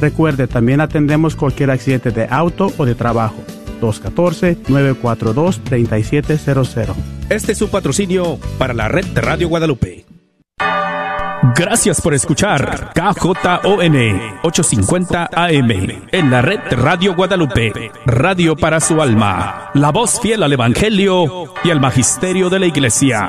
Recuerde, también atendemos cualquier accidente de auto o de trabajo. 214-942-3700. Este es su patrocinio para la red de Radio Guadalupe. Gracias por escuchar KJON 850 AM en la red Radio Guadalupe, radio para su alma, la voz fiel al Evangelio y al Magisterio de la Iglesia.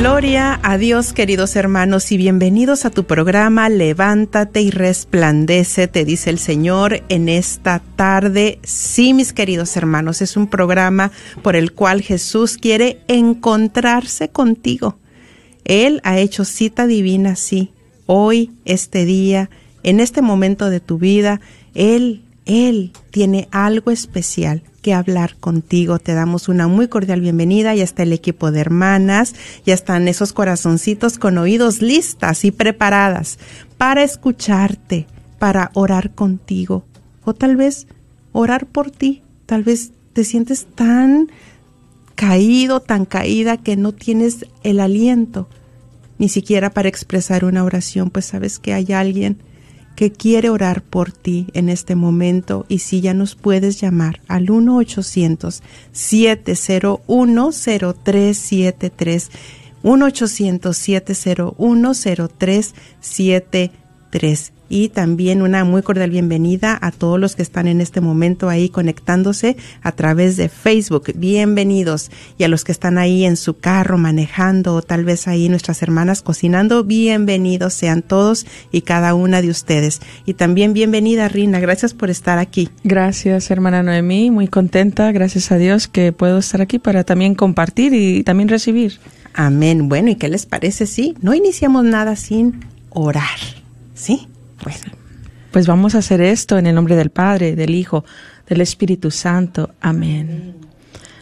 Gloria a Dios, queridos hermanos, y bienvenidos a tu programa Levántate y resplandece, te dice el Señor en esta tarde. Sí, mis queridos hermanos, es un programa por el cual Jesús quiere encontrarse contigo. Él ha hecho cita divina, sí. Hoy, este día, en este momento de tu vida, Él, Él tiene algo especial que hablar contigo. Te damos una muy cordial bienvenida. Ya está el equipo de hermanas, ya están esos corazoncitos con oídos listas y preparadas para escucharte, para orar contigo o tal vez orar por ti. Tal vez te sientes tan caído, tan caída que no tienes el aliento ni siquiera para expresar una oración, pues sabes que hay alguien que quiere orar por ti en este momento y si ya nos puedes llamar al 1-800-701-0373. 1-800-701-0373 y también una muy cordial bienvenida a todos los que están en este momento ahí conectándose a través de Facebook. Bienvenidos. Y a los que están ahí en su carro manejando o tal vez ahí nuestras hermanas cocinando, bienvenidos sean todos y cada una de ustedes. Y también bienvenida Rina, gracias por estar aquí. Gracias hermana Noemí, muy contenta, gracias a Dios que puedo estar aquí para también compartir y también recibir. Amén. Bueno, ¿y qué les parece? Sí, no iniciamos nada sin orar. ¿Sí? Pues vamos a hacer esto en el nombre del Padre, del Hijo, del Espíritu Santo. Amén.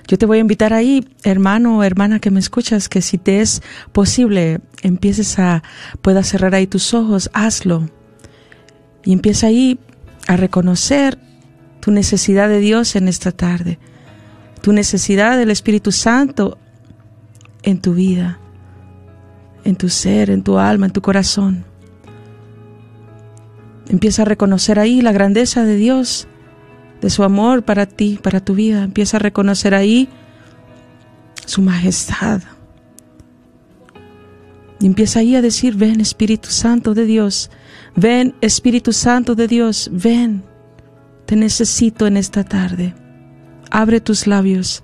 Yo te voy a invitar ahí, hermano o hermana que me escuchas, que si te es posible, empieces a, puedas cerrar ahí tus ojos, hazlo. Y empieza ahí a reconocer tu necesidad de Dios en esta tarde, tu necesidad del Espíritu Santo en tu vida, en tu ser, en tu alma, en tu corazón. Empieza a reconocer ahí la grandeza de Dios, de su amor para ti, para tu vida. Empieza a reconocer ahí su majestad. Y empieza ahí a decir, ven Espíritu Santo de Dios, ven Espíritu Santo de Dios, ven, te necesito en esta tarde. Abre tus labios.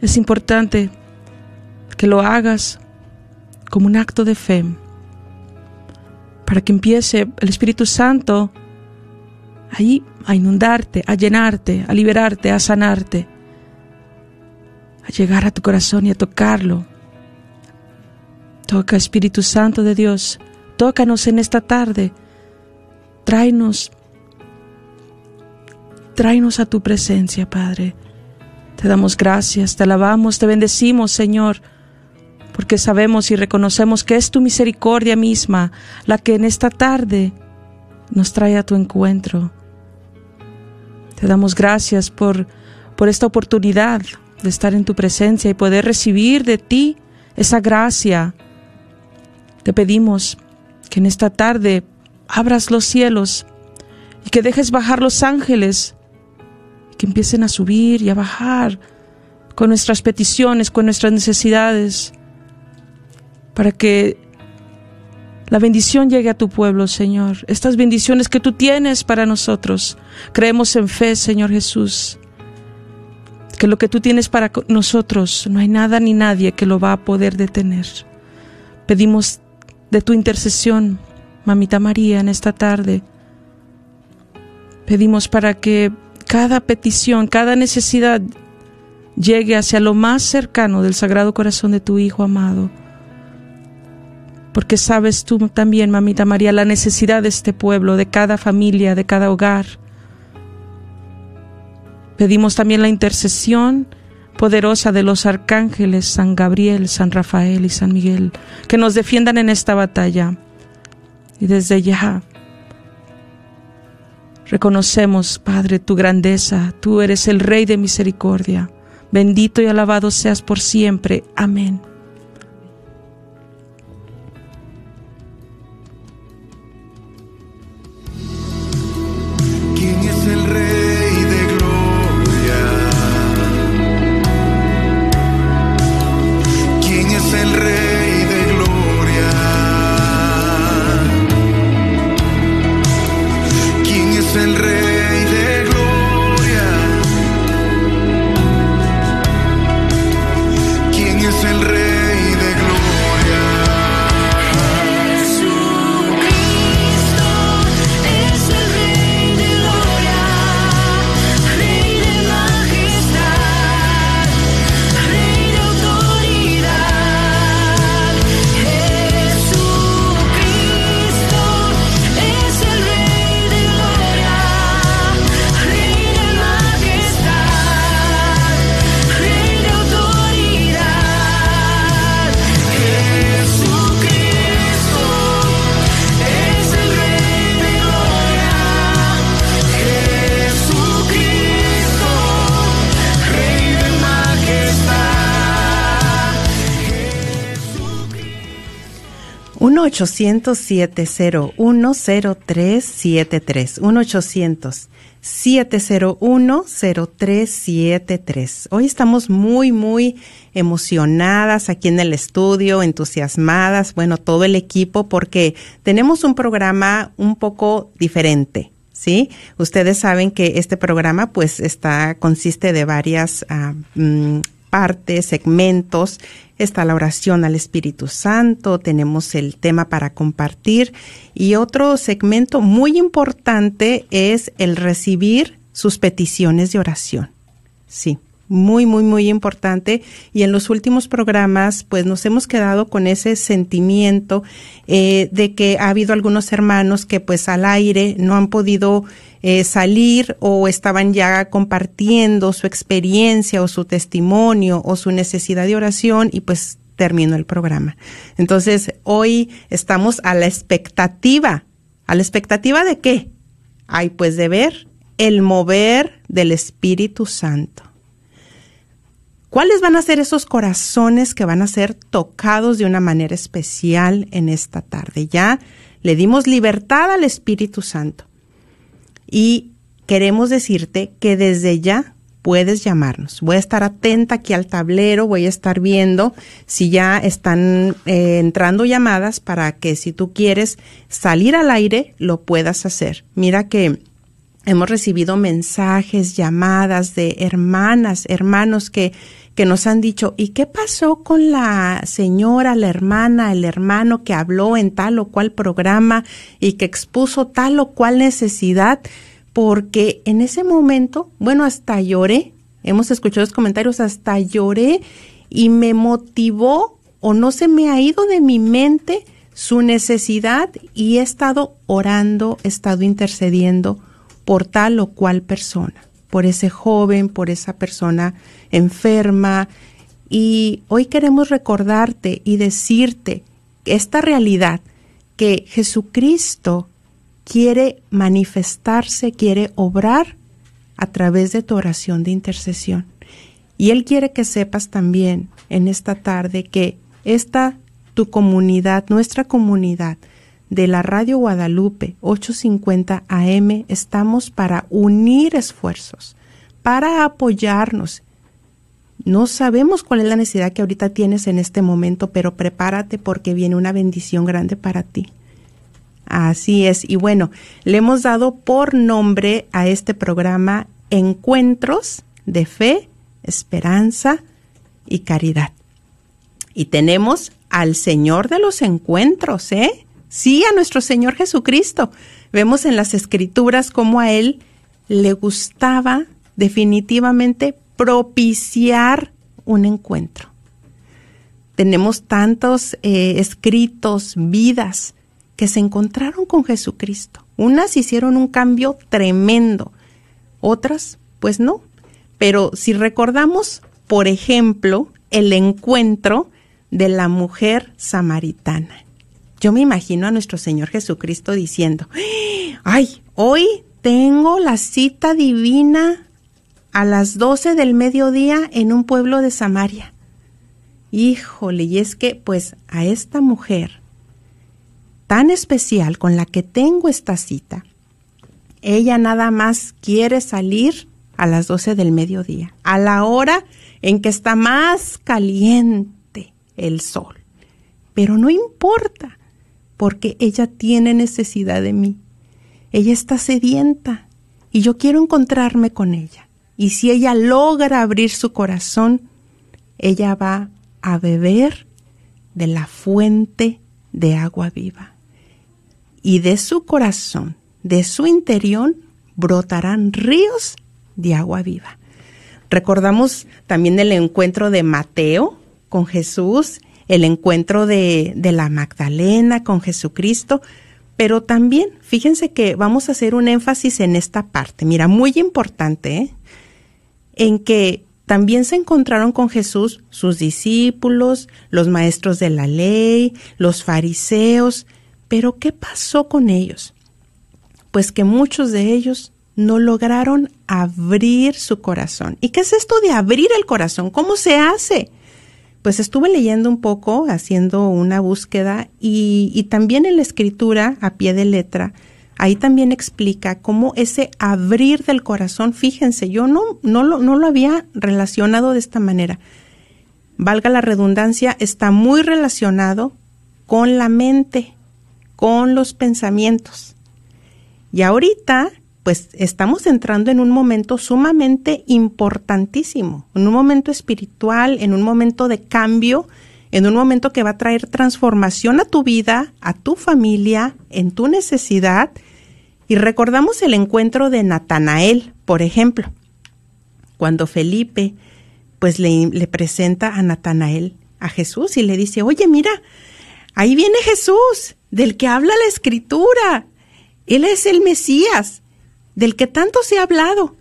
Es importante que lo hagas como un acto de fe para que empiece el Espíritu Santo ahí a inundarte, a llenarte, a liberarte, a sanarte, a llegar a tu corazón y a tocarlo. Toca Espíritu Santo de Dios, tócanos en esta tarde, tráenos, tráenos a tu presencia, Padre. Te damos gracias, te alabamos, te bendecimos, Señor porque sabemos y reconocemos que es tu misericordia misma la que en esta tarde nos trae a tu encuentro. Te damos gracias por, por esta oportunidad de estar en tu presencia y poder recibir de ti esa gracia. Te pedimos que en esta tarde abras los cielos y que dejes bajar los ángeles, que empiecen a subir y a bajar con nuestras peticiones, con nuestras necesidades, para que la bendición llegue a tu pueblo, Señor. Estas bendiciones que tú tienes para nosotros. Creemos en fe, Señor Jesús. Que lo que tú tienes para nosotros, no hay nada ni nadie que lo va a poder detener. Pedimos de tu intercesión, Mamita María, en esta tarde. Pedimos para que cada petición, cada necesidad llegue hacia lo más cercano del Sagrado Corazón de tu Hijo amado porque sabes tú también, mamita María, la necesidad de este pueblo, de cada familia, de cada hogar. Pedimos también la intercesión poderosa de los arcángeles San Gabriel, San Rafael y San Miguel, que nos defiendan en esta batalla. Y desde ya reconocemos, Padre, tu grandeza, tú eres el Rey de misericordia. Bendito y alabado seas por siempre. Amén. Uno 800 701 0373 1 800 701 0373 Hoy estamos muy, muy emocionadas aquí en el estudio, entusiasmadas, bueno, todo el equipo, porque tenemos un programa un poco diferente. ¿Sí? Ustedes saben que este programa pues está, consiste de varias ah, mm, partes, segmentos está la oración al Espíritu Santo, tenemos el tema para compartir y otro segmento muy importante es el recibir sus peticiones de oración. Sí, muy, muy, muy importante. Y en los últimos programas, pues nos hemos quedado con ese sentimiento eh, de que ha habido algunos hermanos que pues al aire no han podido eh, salir o estaban ya compartiendo su experiencia o su testimonio o su necesidad de oración y pues terminó el programa. Entonces, hoy estamos a la expectativa. ¿A la expectativa de qué? Ay, pues de ver el mover del Espíritu Santo. ¿Cuáles van a ser esos corazones que van a ser tocados de una manera especial en esta tarde? Ya le dimos libertad al Espíritu Santo. Y queremos decirte que desde ya puedes llamarnos. Voy a estar atenta aquí al tablero, voy a estar viendo si ya están eh, entrando llamadas para que si tú quieres salir al aire, lo puedas hacer. Mira que hemos recibido mensajes, llamadas de hermanas, hermanos que, que nos han dicho, ¿y qué pasó con la señora, la hermana, el hermano que habló en tal o cual programa y que expuso tal o cual necesidad? Porque en ese momento, bueno, hasta lloré, hemos escuchado los comentarios, hasta lloré y me motivó o no se me ha ido de mi mente su necesidad y he estado orando, he estado intercediendo por tal o cual persona, por ese joven, por esa persona enferma. Y hoy queremos recordarte y decirte esta realidad que Jesucristo quiere manifestarse, quiere obrar a través de tu oración de intercesión. Y Él quiere que sepas también en esta tarde que esta tu comunidad, nuestra comunidad de la Radio Guadalupe 850 AM, estamos para unir esfuerzos, para apoyarnos. No sabemos cuál es la necesidad que ahorita tienes en este momento, pero prepárate porque viene una bendición grande para ti. Así es. Y bueno, le hemos dado por nombre a este programa Encuentros de Fe, Esperanza y Caridad. Y tenemos al Señor de los Encuentros, ¿eh? Sí, a nuestro Señor Jesucristo. Vemos en las Escrituras cómo a Él le gustaba definitivamente propiciar un encuentro. Tenemos tantos eh, escritos, vidas que se encontraron con Jesucristo. Unas hicieron un cambio tremendo, otras pues no. Pero si recordamos, por ejemplo, el encuentro de la mujer samaritana. Yo me imagino a nuestro Señor Jesucristo diciendo, ay, hoy tengo la cita divina a las doce del mediodía en un pueblo de Samaria. Híjole, y es que pues a esta mujer tan especial con la que tengo esta cita, ella nada más quiere salir a las 12 del mediodía, a la hora en que está más caliente el sol. Pero no importa, porque ella tiene necesidad de mí. Ella está sedienta y yo quiero encontrarme con ella. Y si ella logra abrir su corazón, ella va a beber de la fuente de agua viva y de su corazón, de su interior, brotarán ríos de agua viva. Recordamos también el encuentro de Mateo con Jesús, el encuentro de, de la Magdalena con Jesucristo, pero también fíjense que vamos a hacer un énfasis en esta parte, mira, muy importante, ¿eh? en que también se encontraron con Jesús sus discípulos, los maestros de la ley, los fariseos, pero ¿qué pasó con ellos? Pues que muchos de ellos no lograron abrir su corazón. ¿Y qué es esto de abrir el corazón? ¿Cómo se hace? Pues estuve leyendo un poco, haciendo una búsqueda y, también en la escritura, a pie de letra, ahí también explica cómo ese abrir del corazón, fíjense, yo no, no, lo, no lo había relacionado de esta manera. Valga la redundancia, está muy relacionado con la mente con los pensamientos. Y ahorita, pues estamos entrando en un momento sumamente importantísimo, en un momento espiritual, en un momento de cambio, en un momento que va a traer transformación a tu vida, a tu familia, en tu necesidad. Y recordamos el encuentro de Natanael, por ejemplo, cuando Felipe pues le, le presenta a Natanael a Jesús y le dice, oye, mira, ahí viene Jesús, del que habla la escritura. Él es el Mesías, del que tanto se ha hablado.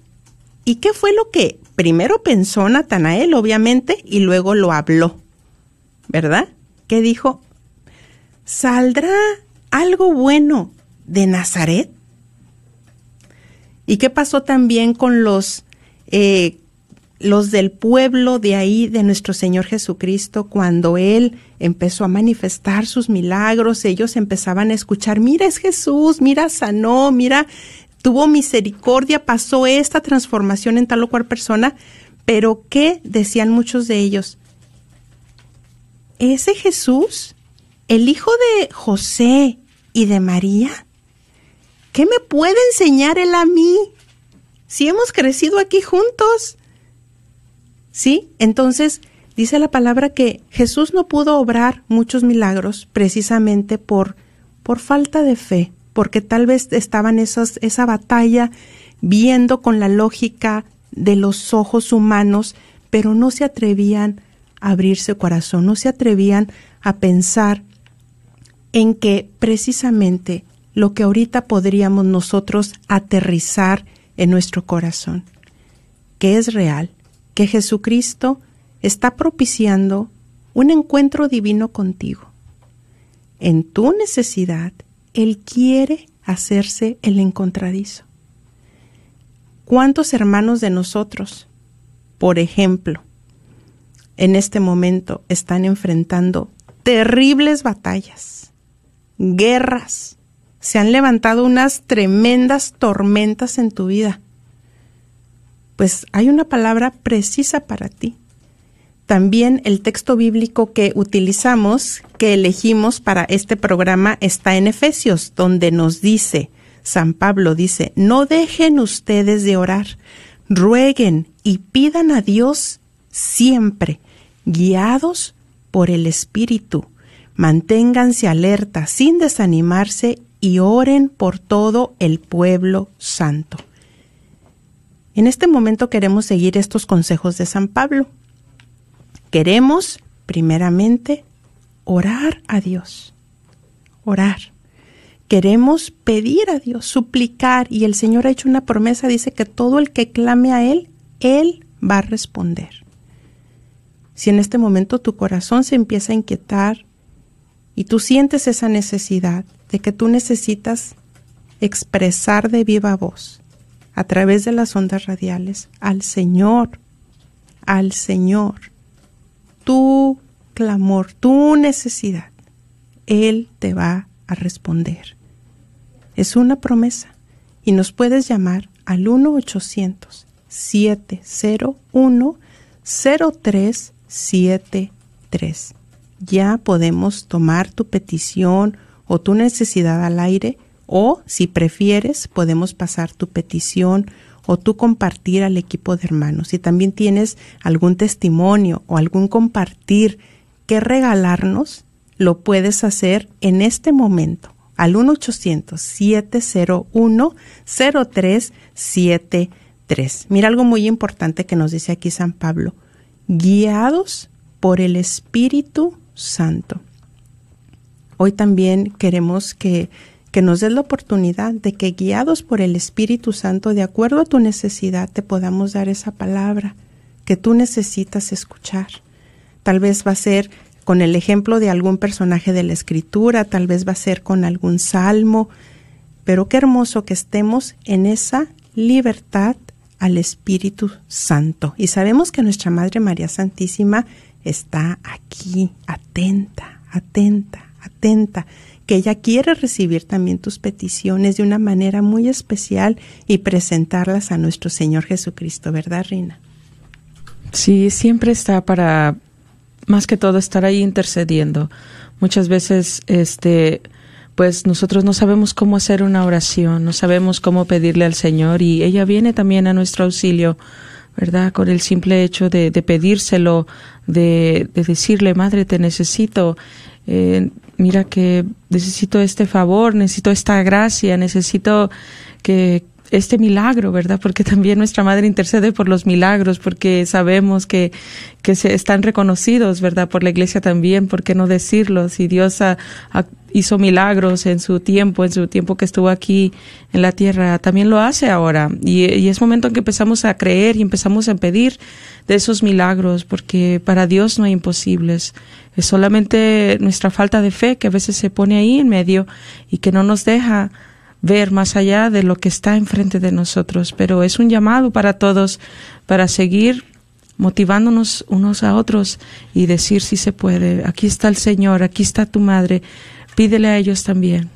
¿Y qué fue lo que primero pensó Natanael, obviamente, y luego lo habló? ¿Verdad? ¿Qué dijo? ¿Saldrá algo bueno de Nazaret? ¿Y qué pasó también con los eh, los del pueblo de ahí de nuestro Señor Jesucristo, cuando Él empezó a manifestar sus milagros, ellos empezaban a escuchar, mira es Jesús, mira sanó, mira tuvo misericordia, pasó esta transformación en tal o cual persona, pero ¿qué decían muchos de ellos? ¿Ese Jesús, el hijo de José y de María? ¿Qué me puede enseñar él a mí? Si hemos crecido aquí juntos. ¿Sí? Entonces, dice la palabra que Jesús no pudo obrar muchos milagros precisamente por, por falta de fe, porque tal vez estaban esas, esa batalla viendo con la lógica de los ojos humanos, pero no se atrevían a abrirse corazón, no se atrevían a pensar en que precisamente lo que ahorita podríamos nosotros aterrizar en nuestro corazón, que es real, que Jesucristo está propiciando un encuentro divino contigo. En tu necesidad, Él quiere hacerse el encontradizo. ¿Cuántos hermanos de nosotros, por ejemplo, en este momento están enfrentando terribles batallas, guerras, se han levantado unas tremendas tormentas en tu vida. Pues hay una palabra precisa para ti. También el texto bíblico que utilizamos, que elegimos para este programa, está en Efesios, donde nos dice, San Pablo dice, no dejen ustedes de orar, rueguen y pidan a Dios siempre, guiados por el Espíritu. Manténganse alerta sin desanimarse y oren por todo el pueblo santo. En este momento queremos seguir estos consejos de San Pablo. Queremos, primeramente, orar a Dios. Orar. Queremos pedir a Dios, suplicar, y el Señor ha hecho una promesa, dice que todo el que clame a Él, Él va a responder. Si en este momento tu corazón se empieza a inquietar y tú sientes esa necesidad de que tú necesitas expresar de viva voz a través de las ondas radiales al Señor, al Señor, tu clamor, tu necesidad, Él te va a responder. Es una promesa y nos puedes llamar al 1-800-701-0373. Ya podemos tomar tu petición o tu necesidad al aire o, si prefieres, podemos pasar tu petición o tú compartir al equipo de hermanos. Si también tienes algún testimonio o algún compartir que regalarnos, lo puedes hacer en este momento al 1-800-701-0373. Mira algo muy importante que nos dice aquí San Pablo. Guiados por el Espíritu Santo. Hoy también queremos que que nos des la oportunidad de que guiados por el Espíritu Santo, de acuerdo a tu necesidad, te podamos dar esa palabra que tú necesitas escuchar. Tal vez va a ser con el ejemplo de algún personaje de la Escritura, tal vez va a ser con algún salmo, pero qué hermoso que estemos en esa libertad al Espíritu Santo. Y sabemos que nuestra Madre María Santísima está aquí, atenta, atenta, atenta que ella quiere recibir también tus peticiones de una manera muy especial y presentarlas a nuestro Señor Jesucristo, ¿verdad, Rina? Sí, siempre está para, más que todo, estar ahí intercediendo. Muchas veces, este, pues nosotros no sabemos cómo hacer una oración, no sabemos cómo pedirle al Señor y ella viene también a nuestro auxilio, ¿verdad? Con el simple hecho de, pedírselo, de, de, decirle, Madre, te necesito. Eh, mira que necesito este favor, necesito esta gracia, necesito que este milagro, ¿verdad? Porque también nuestra madre intercede por los milagros, porque sabemos que, que se están reconocidos, ¿verdad? Por la iglesia también, ¿por qué no decirlo? Si Dios hizo milagros en su tiempo, en su tiempo que estuvo aquí en la tierra, también lo hace ahora. Y, y es momento en que empezamos a creer y empezamos a pedir de esos milagros, porque para Dios no hay imposibles. Es solamente nuestra falta de fe que a veces se pone ahí en medio y que no nos deja ver más allá de lo que está enfrente de nosotros. Pero es un llamado para todos para seguir motivándonos unos a otros y decir si se puede. Aquí está el Señor, aquí está tu madre. Pídele a ellos también.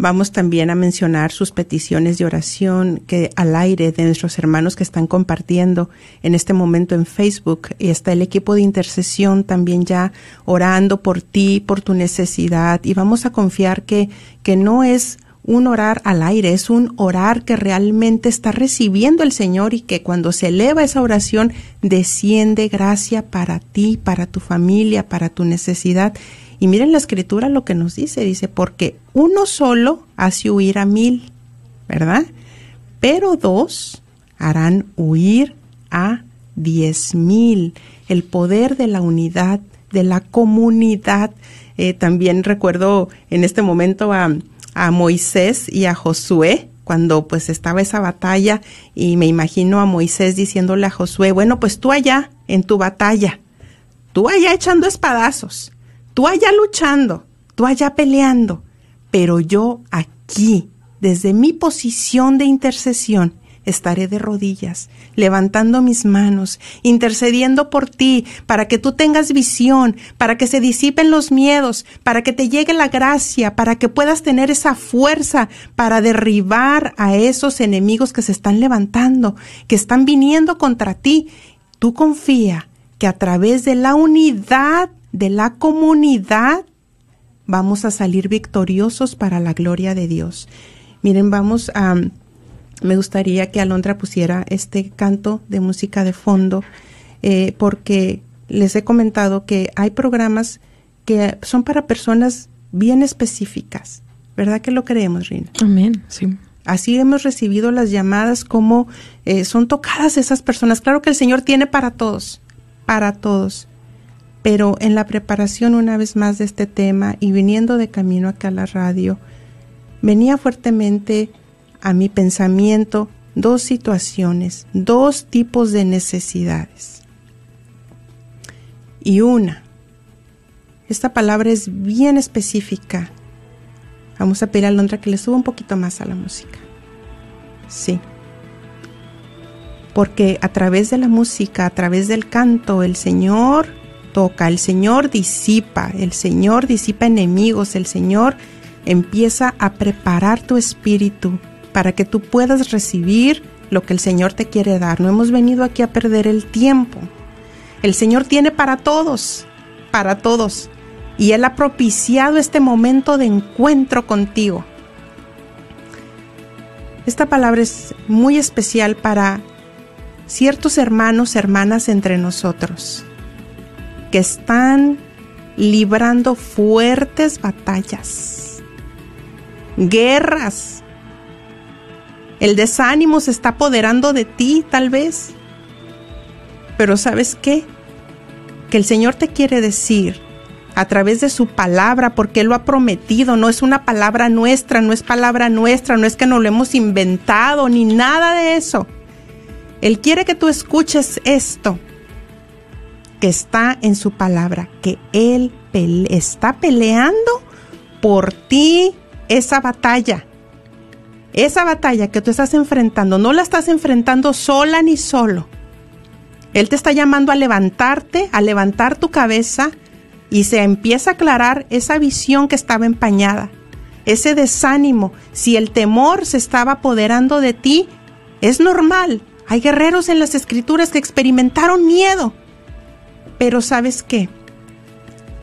Vamos también a mencionar sus peticiones de oración que al aire de nuestros hermanos que están compartiendo en este momento en Facebook. Y está el equipo de intercesión también ya orando por ti, por tu necesidad. Y vamos a confiar que, que no es un orar al aire, es un orar que realmente está recibiendo el Señor y que cuando se eleva esa oración desciende gracia para ti, para tu familia, para tu necesidad y miren la escritura lo que nos dice, dice, porque uno solo hace huir a mil, ¿verdad? Pero dos harán huir a diez mil. El poder de la unidad, de la comunidad. Eh, también recuerdo en este momento a, a Moisés y a Josué, cuando pues estaba esa batalla y me imagino a Moisés diciéndole a Josué, bueno, pues tú allá en tu batalla, tú allá echando espadazos, tú allá luchando, tú allá peleando, pero yo aquí, desde mi posición de intercesión, estaré de rodillas, levantando mis manos, intercediendo por ti, para que tú tengas visión, para que se disipen los miedos, para que te llegue la gracia, para que puedas tener esa fuerza para derribar a esos enemigos que se están levantando, que están viniendo contra ti. Tú confía que a través de la unidad de la comunidad vamos a salir victoriosos para la gloria de Dios. Miren, vamos a me gustaría que Alondra pusiera este canto de música de fondo, eh, porque les he comentado que hay programas que son para personas bien específicas. ¿Verdad que lo creemos, Rina? Amén, sí. Así hemos recibido las llamadas como eh, son tocadas esas personas. Claro que el Señor tiene para todos, para todos. Pero en la preparación una vez más de este tema y viniendo de camino acá a la radio, venía fuertemente a mi pensamiento dos situaciones, dos tipos de necesidades. Y una, esta palabra es bien específica. Vamos a pedir a Londra que le suba un poquito más a la música. Sí. Porque a través de la música, a través del canto, el Señor toca, el Señor disipa, el Señor disipa enemigos, el Señor empieza a preparar tu espíritu para que tú puedas recibir lo que el Señor te quiere dar. No hemos venido aquí a perder el tiempo. El Señor tiene para todos, para todos. Y Él ha propiciado este momento de encuentro contigo. Esta palabra es muy especial para ciertos hermanos, hermanas entre nosotros, que están librando fuertes batallas, guerras el desánimo se está apoderando de ti, tal vez. Pero ¿sabes qué? Que el Señor te quiere decir a través de su palabra, porque Él lo ha prometido, no es una palabra nuestra, no es palabra nuestra, no es que nos lo hemos inventado, ni nada de eso. Él quiere que tú escuches esto, que está en su palabra, que Él está peleando por ti esa batalla. Esa batalla que tú estás enfrentando, no la estás enfrentando sola ni solo. Él te está llamando a levantarte, a levantar tu cabeza y se empieza a aclarar esa visión que estaba empañada, ese desánimo. Si el temor se estaba apoderando de ti, es normal. Hay guerreros en las escrituras que experimentaron miedo. Pero sabes qué?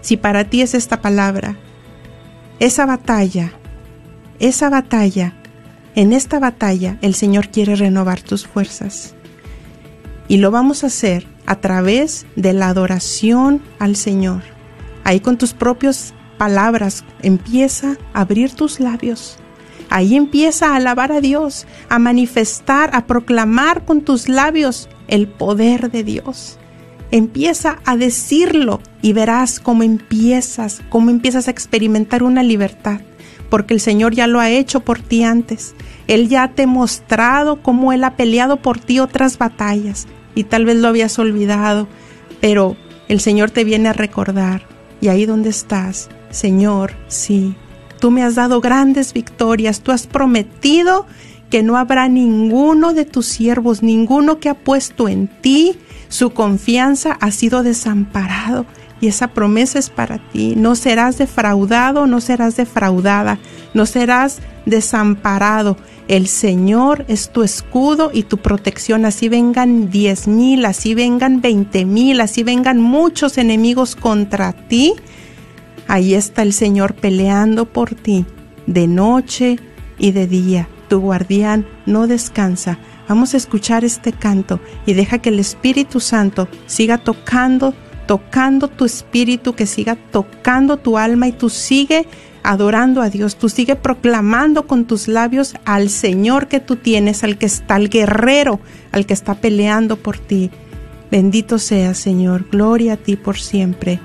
Si para ti es esta palabra, esa batalla, esa batalla en esta batalla el Señor quiere renovar tus fuerzas. Y lo vamos a hacer a través de la adoración al Señor. Ahí con tus propias palabras empieza a abrir tus labios. Ahí empieza a alabar a Dios, a manifestar, a proclamar con tus labios el poder de Dios. Empieza a decirlo y verás cómo empiezas, cómo empiezas a experimentar una libertad porque el Señor ya lo ha hecho por ti antes. Él ya te ha mostrado cómo Él ha peleado por ti otras batallas y tal vez lo habías olvidado, pero el Señor te viene a recordar y ahí donde estás, Señor, sí, tú me has dado grandes victorias, tú has prometido que no habrá ninguno de tus siervos, ninguno que ha puesto en ti su confianza ha sido desamparado y esa promesa es para ti. No serás defraudado, no serás defraudada, no serás desamparado. El Señor es tu escudo y tu protección. Así vengan diez mil, así vengan veinte mil, así vengan muchos enemigos contra ti. Ahí está el Señor peleando por ti de noche y de día. Tu guardián no descansa. Vamos a escuchar este canto y deja que el Espíritu Santo siga tocando tocando tu espíritu, que siga tocando tu alma y tú sigue adorando a Dios, tú sigue proclamando con tus labios al Señor que tú tienes, al que está, al guerrero, al que está peleando por ti. Bendito sea, Señor, gloria a ti por siempre.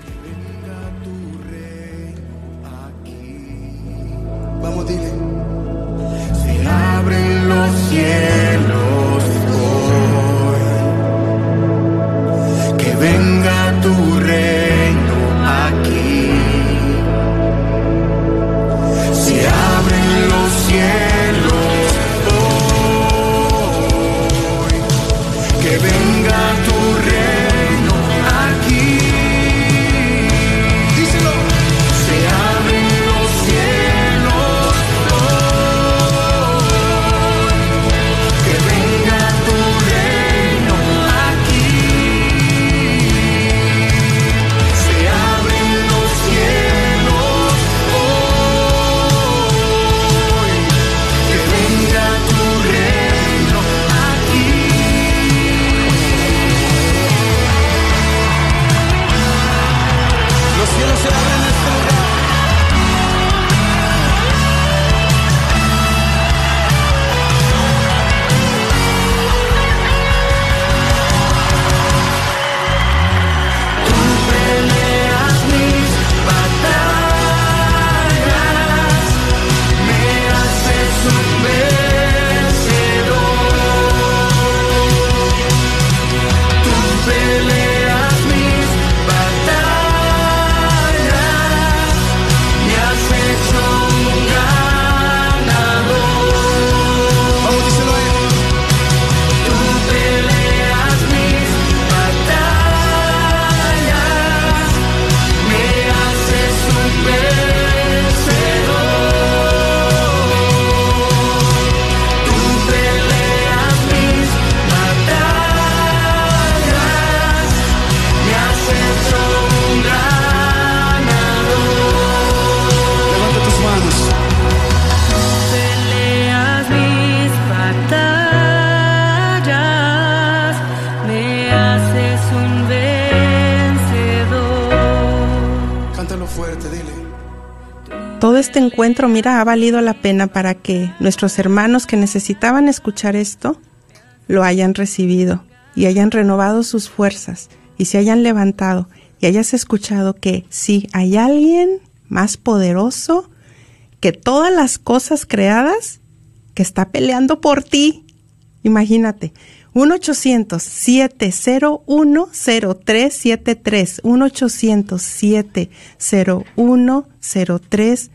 Encuentro, mira, ha valido la pena para que nuestros hermanos que necesitaban escuchar esto lo hayan recibido y hayan renovado sus fuerzas y se hayan levantado y hayas escuchado que si hay alguien más poderoso que todas las cosas creadas que está peleando por ti. Imagínate, 1-800-701-0373, 1-800-701-0373.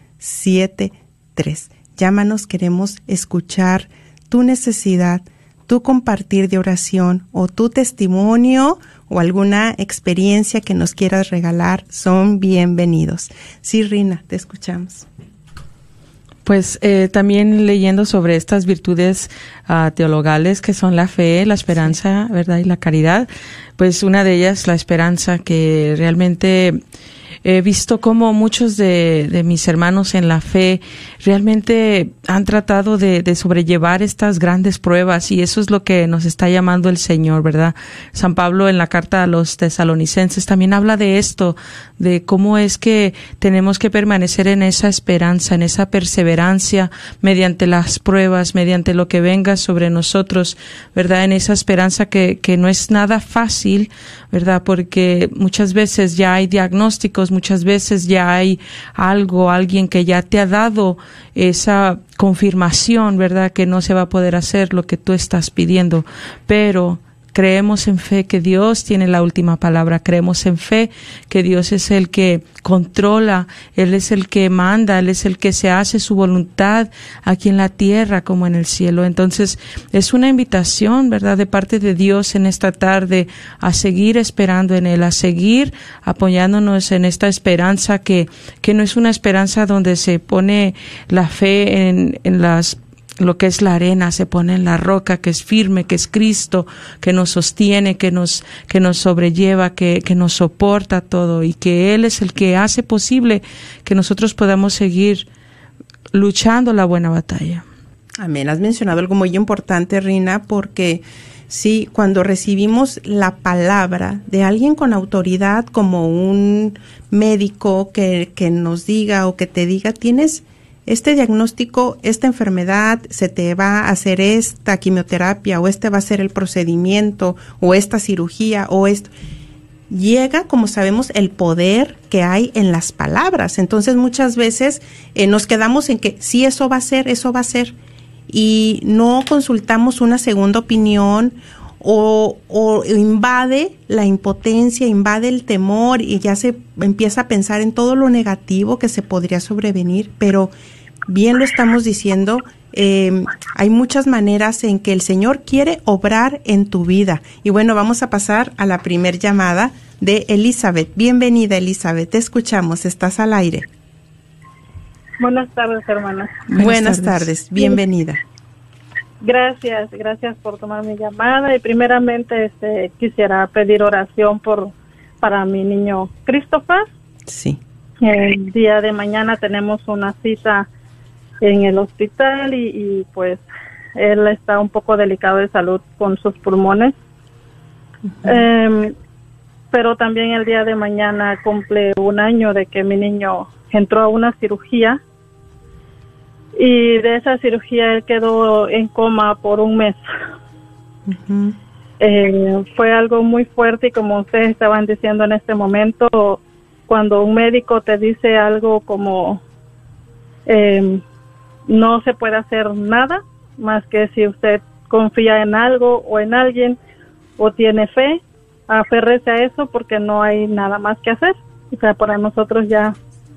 Llámanos, queremos escuchar tu necesidad, tu compartir de oración o tu testimonio o alguna experiencia que nos quieras regalar, son bienvenidos. Sí, Rina, te escuchamos. Pues eh, también leyendo sobre estas virtudes uh, teologales que son la fe, la esperanza, ¿verdad? Y la caridad, pues una de ellas, la esperanza, que realmente he visto cómo muchos de, mis hermanos en la fe realmente han tratado de, de, sobrellevar estas grandes pruebas y eso es lo que nos está llamando el Señor, ¿verdad? San Pablo en la carta a los tesalonicenses también habla de esto, de cómo es que tenemos que permanecer en esa esperanza, en esa perseverancia mediante las pruebas, mediante lo que venga sobre nosotros, ¿verdad? En esa esperanza que, que no es nada fácil, ¿verdad? Porque muchas veces ya hay diagnósticos, muchas veces ya hay algo, alguien que ya te ha dado esa confirmación, ¿verdad? Que no se va a poder hacer lo que tú estás pidiendo, pero Creemos en fe que Dios tiene la última palabra. Creemos en fe que Dios es el que controla, Él es el que manda, Él es el que se hace su voluntad aquí en la tierra como en el cielo. Entonces es una invitación, ¿verdad?, de parte de Dios en esta tarde a seguir esperando en Él, a seguir apoyándonos en esta esperanza que, que no es una esperanza donde se pone la fe en, en las lo que es la arena se pone en la roca que es firme, que es Cristo, que nos sostiene, que nos, que nos sobrelleva, que, que nos soporta todo y que Él es el que hace posible que nosotros podamos seguir luchando la buena batalla. Amén. Has mencionado algo muy importante, Rina, porque sí, cuando recibimos la palabra de alguien con autoridad como un médico que, que nos diga o que te diga, tienes este diagnóstico, esta enfermedad, se te va a hacer esta quimioterapia o este va a ser el procedimiento o esta cirugía o esto. Llega, como sabemos, el poder que hay en las palabras. Entonces muchas veces eh, nos quedamos en que sí, eso va a ser, eso va a ser. Y no consultamos una segunda opinión o, o, invade la impotencia, invade el temor y ya se empieza a pensar en todo lo negativo que se podría sobrevenir, pero bien lo estamos diciendo, eh, hay muchas maneras en que el Señor quiere obrar en tu vida. Y bueno, vamos a pasar a la primer llamada de Elizabeth. Bienvenida, Elizabeth. Te escuchamos. Estás al aire. Buenas tardes, hermana. Buenas, Buenas tardes. tardes. Bienvenida. Gracias, gracias por tomar mi llamada y primeramente este, quisiera pedir oración por para mi niño Christopher. Sí. El día de mañana tenemos una cita en el hospital y, y, pues él está un poco delicado de salud con sus pulmones. Uh -huh. eh, pero también el día de mañana cumple un año de que mi niño entró a una cirugía y de esa cirugía él quedó en coma por un mes. Uh -huh. eh, fue algo muy fuerte y como ustedes estaban diciendo en este momento, cuando un médico te dice algo como eh, no se puede hacer nada más que si usted confía en algo o en alguien o tiene fe, aferrese a eso porque no hay nada más que hacer. O sea, para nosotros ya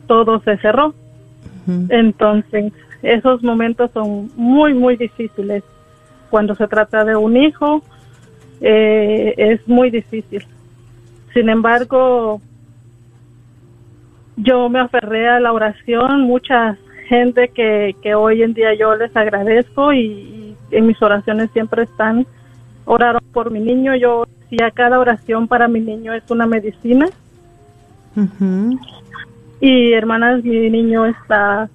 todo se cerró. Uh -huh. Entonces, esos momentos son muy, muy difíciles. Cuando se trata de un hijo, eh, es muy difícil. Sin embargo, yo me aferré a la oración. Mucha gente que, que hoy en día yo les agradezco y, y en mis oraciones siempre están. Oraron por mi niño. Yo decía, cada oración para mi niño es una medicina. Uh -huh. Y hermanas, mi niño está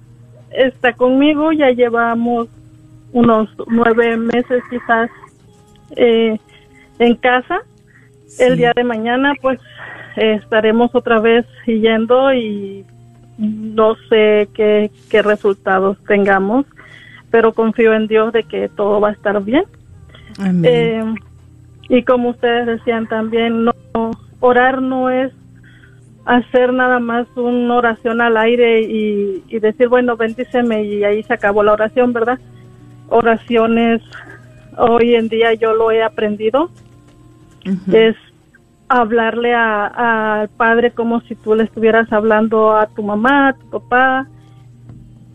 está conmigo, ya llevamos unos nueve meses quizás eh, en casa. Sí. El día de mañana pues eh, estaremos otra vez yendo y no sé qué, qué resultados tengamos, pero confío en Dios de que todo va a estar bien. Amén. Eh, y como ustedes decían también, no, orar no es hacer nada más una oración al aire y, y decir, bueno, bendíceme y ahí se acabó la oración, ¿verdad? Oraciones, hoy en día yo lo he aprendido, es hablarle a- al padre como si tú le estuvieras hablando a tu mamá, a tu papá,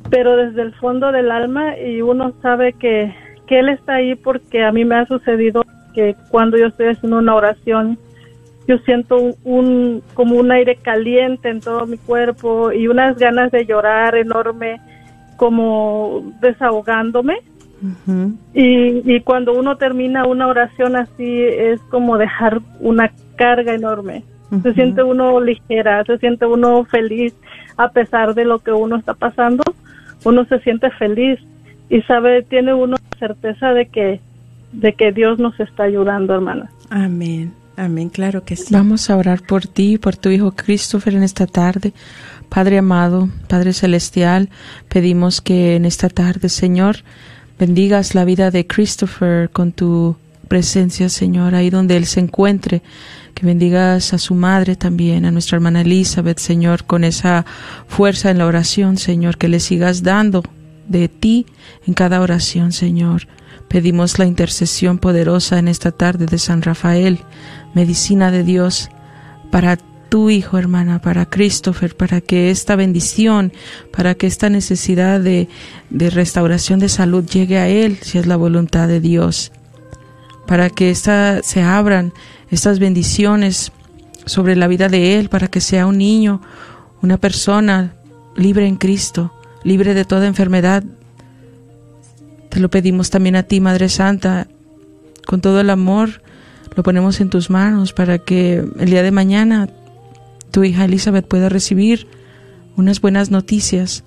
pero desde el fondo del alma y uno sabe que, que él está ahí porque a mí me ha sucedido que cuando yo estoy haciendo una oración yo siento un, un- como un aire caliente en todo mi cuerpo y unas ganas de llorar enorme como desahogándome y, y cuando uno termina una oración así es como dejar una carga enorme. Se siente uno ligera, se siente uno feliz a pesar de lo que uno está pasando. Uno se siente feliz y sabe, tiene uno certeza de que de que Dios nos está ayudando, hermana. Amén. Amén, claro que sí. Vamos a orar por ti, por tu hijo Christopher en esta tarde. Padre amado, Padre celestial, pedimos que en esta tarde, Señor, bendigas la vida de Christopher con tu presencia, Señor, ahí donde él se encuentre. Que bendigas a su madre también, a nuestra hermana Elizabeth, Señor, con esa fuerza en la oración, Señor, que le sigas dando de ti en cada oración, Señor. Pedimos la intercesión poderosa en esta tarde de San Rafael, medicina de Dios, para tu hijo, hermana, para Christopher, para que esta bendición, para que esta necesidad de, de restauración de salud llegue a él, si es la voluntad de Dios, para que esta, se abran estas bendiciones sobre la vida de él, para que sea un niño, una persona libre en Cristo, libre de toda enfermedad. Te lo pedimos también a ti, Madre Santa, con todo el amor, lo ponemos en tus manos para que el día de mañana tu hija Elizabeth pueda recibir unas buenas noticias,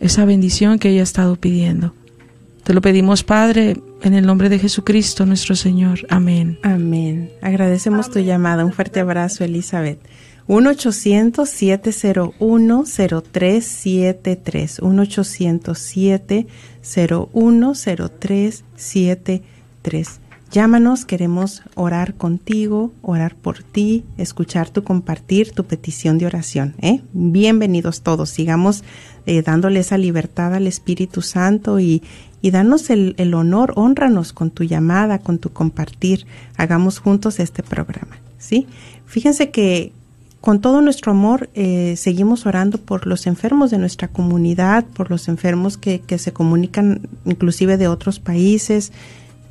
esa bendición que ella ha estado pidiendo. Te lo pedimos, Padre, en el nombre de Jesucristo nuestro Señor. Amén. Amén. Agradecemos tu llamada. Un fuerte abrazo, Elizabeth. 1-800-701-0373. 1-800-701-0373. Llámanos, queremos orar contigo, orar por ti, escuchar tu compartir, tu petición de oración. ¿eh? Bienvenidos todos. Sigamos eh, dándole esa libertad al Espíritu Santo y, y danos el, honor, honranos con tu llamada, con tu compartir. Hagamos juntos este programa. ¿sí? Fíjense que con todo nuestro amor eh, seguimos orando por los enfermos de nuestra comunidad, por los enfermos que, que se comunican inclusive de otros países.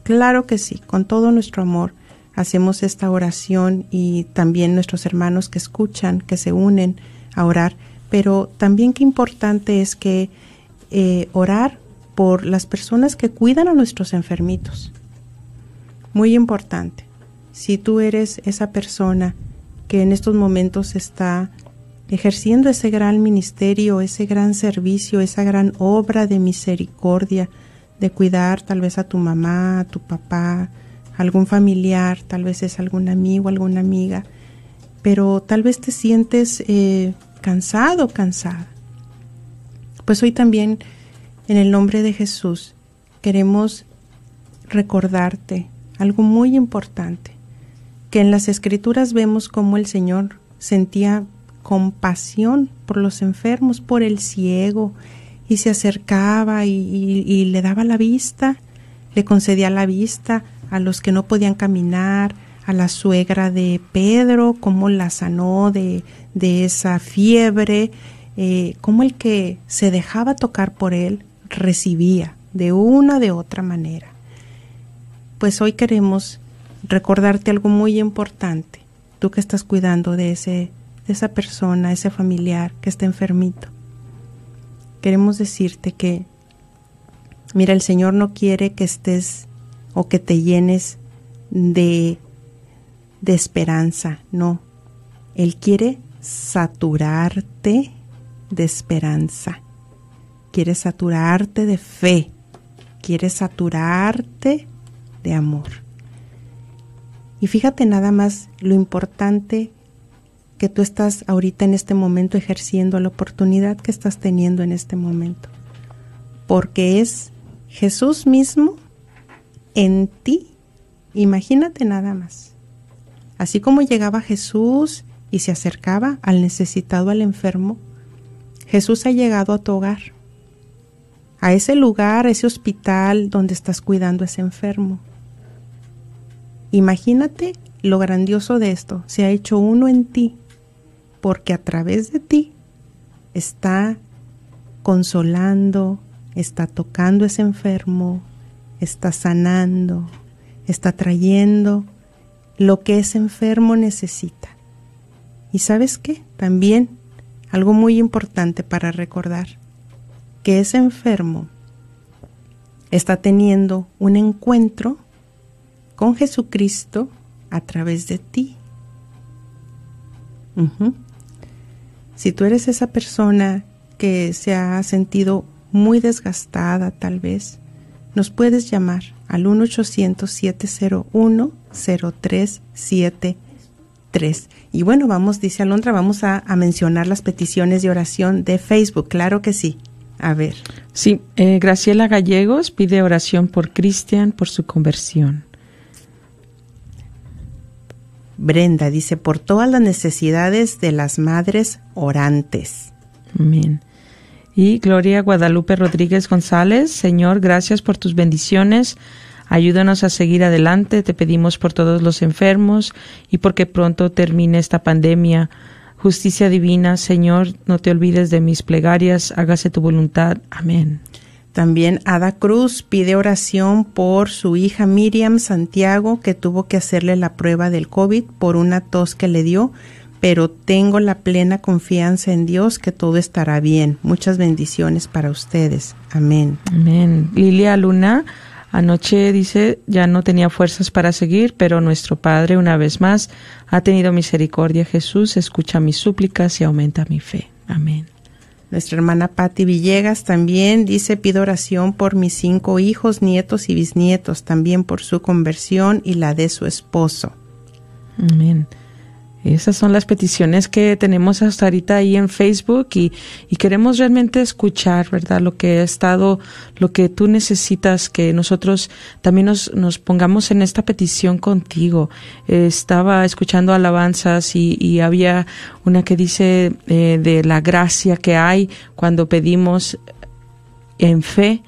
Claro que sí, con todo nuestro amor hacemos esta oración y también nuestros hermanos que escuchan, que se unen a orar. Pero también qué importante es que eh, orar por las personas que cuidan a nuestros enfermitos. Muy importante. Si tú eres esa persona que en estos momentos está ejerciendo ese gran ministerio, ese gran servicio, esa gran obra de misericordia, de cuidar tal vez a tu mamá, a tu papá, algún familiar, tal vez es algún amigo, alguna amiga, pero tal vez te sientes eh, cansado, cansada. Pues hoy también, en el nombre de Jesús, queremos recordarte algo muy importante, que en las escrituras vemos cómo el Señor sentía compasión por los enfermos, por el ciego, y se acercaba y, le daba la vista, le concedía la vista a los que no podían caminar, a la suegra de Pedro, cómo la sanó de, de esa fiebre, eh, cómo el que se dejaba tocar por él recibía de una de otra manera. Pues hoy queremos recordarte algo muy importante, tú que estás cuidando de, ese, de esa persona, ese familiar que está enfermito queremos decirte que, mira, el Señor no quiere que estés o que te llenes de, de esperanza, no. Él quiere saturarte de esperanza, quiere saturarte de fe, quiere saturarte de amor. Y fíjate nada más lo importante que tú estás ahorita en este momento ejerciendo, la oportunidad que estás teniendo en este momento. Porque es Jesús mismo en ti. Imagínate nada más. Así como llegaba Jesús y se acercaba al necesitado, al enfermo, Jesús ha llegado a tu hogar, a ese lugar, a ese hospital donde estás cuidando a ese enfermo. Imagínate lo grandioso de esto. Se ha hecho uno en ti, porque a través de ti está consolando, está tocando ese enfermo, está sanando, está trayendo lo que ese enfermo necesita. Y sabes qué? También algo muy importante para recordar, que ese enfermo está teniendo un encuentro con Jesucristo a través de ti. Si tú eres esa persona que se ha sentido muy desgastada tal vez, nos puedes llamar al 1-800-701-0373. Y bueno, vamos, dice Alondra, vamos a, mencionar las peticiones de oración de Facebook. Claro que sí. A ver. Sí, eh, Graciela Gallegos pide oración por Cristian por su conversión. Brenda dice, por todas las necesidades de las madres orantes. Amén. Y Gloria Guadalupe Rodríguez González, Señor, gracias por tus bendiciones. Ayúdanos a seguir adelante. Te pedimos por todos los enfermos y porque pronto termine esta pandemia. Justicia divina, Señor, no te olvides de mis plegarias. Hágase tu voluntad. Amén. También Ada Cruz pide oración por su hija Miriam Santiago, que tuvo que hacerle la prueba del COVID por una tos que le dio pero tengo la plena confianza en Dios que todo estará bien. Muchas bendiciones para ustedes. Amén. Amén. Lilia Luna anoche dice, ya no tenía fuerzas para seguir, pero nuestro Padre una vez más ha tenido misericordia. Jesús escucha mis súplicas y aumenta mi fe. Amén. Nuestra hermana Patti Villegas también dice, pido oración por mis cinco hijos, nietos y bisnietos, también por su conversión y la de su esposo. Amén. Esas son las peticiones que tenemos hasta ahorita ahí en Facebook y, queremos realmente escuchar, ¿verdad? Lo que ha estado, lo que tú necesitas, que nosotros también nos, nos pongamos en esta petición contigo. estaba escuchando alabanzas y, había una que dice eh, de la gracia que hay cuando pedimos en fe,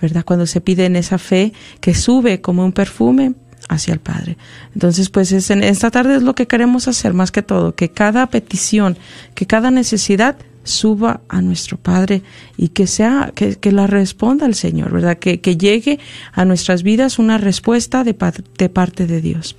¿verdad? Cuando se pide en esa fe que sube como un perfume hacia el Padre. Entonces, pues es en esta tarde es lo que queremos hacer más que todo, que cada petición, que cada necesidad suba a nuestro Padre y que sea, que, que la responda el Señor, ¿verdad? Que, que, llegue a nuestras vidas una respuesta de, de parte de Dios.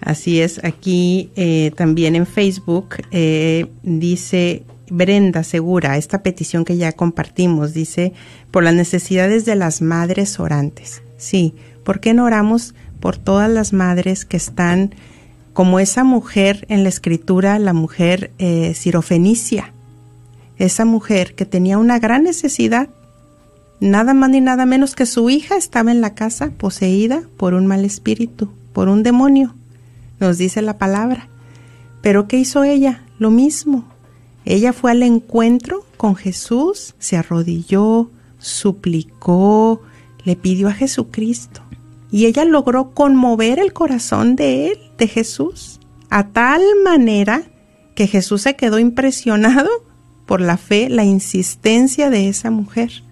Así es, aquí eh, también en Facebook eh, dice Brenda Segura, esta petición que ya compartimos, dice, por las necesidades de las madres orantes. Sí, ¿por qué no oramos por todas las madres que están como esa mujer en la escritura, la mujer eh, sirofenicia, esa mujer que tenía una gran necesidad, nada más ni nada menos que su hija estaba en la casa poseída por un mal espíritu, por un demonio, nos dice la palabra. Pero ¿qué hizo ella? Lo mismo. Ella fue al encuentro con Jesús, se arrodilló, suplicó, le pidió a Jesucristo y ella logró conmover el corazón de él, de Jesús, a tal manera que Jesús se quedó impresionado por la fe, la insistencia de esa mujer.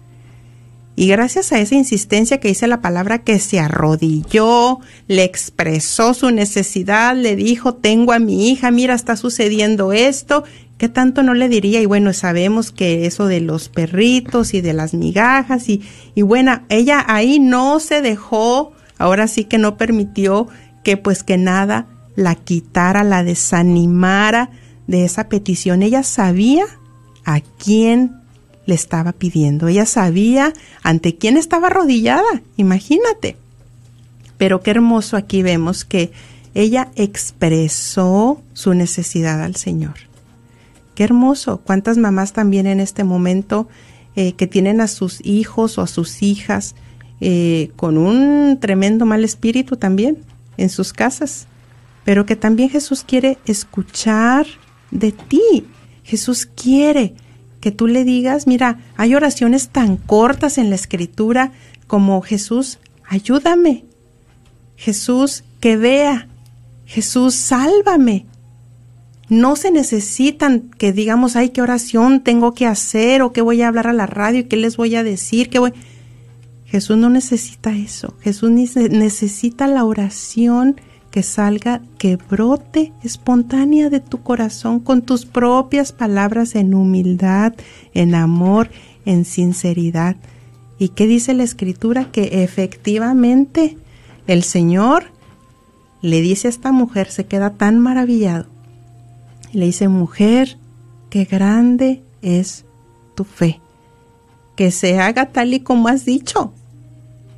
Y gracias a esa insistencia que dice la palabra que se arrodilló, le expresó su necesidad, le dijo, tengo a mi hija, mira, está sucediendo esto, ¿qué tanto no le diría? Y bueno, sabemos que eso de los perritos y de las migajas y, y bueno, ella ahí no se dejó ahora sí que no permitió que pues que nada la quitara, la desanimara de esa petición. Ella sabía a quién le estaba pidiendo, ella sabía ante quién estaba arrodillada, imagínate. Pero qué hermoso aquí vemos que ella expresó su necesidad al Señor. Qué hermoso, cuántas mamás también en este momento eh, que tienen a sus hijos o a sus hijas eh, con un tremendo mal espíritu también en sus casas. pero que también Jesús quiere escuchar de ti. Jesús quiere que tú le digas, mira, hay oraciones tan cortas en la escritura como Jesús, ayúdame. Jesús, que vea. Jesús, sálvame. No se necesitan que digamos, ay, qué oración tengo que hacer o qué voy a hablar a la radio y qué les voy a decir, qué voy... Jesús no necesita eso. Jesús necesita la oración que salga, que brote espontánea de tu corazón con tus propias palabras en humildad, en amor, en sinceridad. ¿Y qué dice la escritura? Que efectivamente el Señor le dice a esta mujer, se queda tan maravillado, le dice, mujer, qué grande es tu fe, que se haga tal y como has dicho.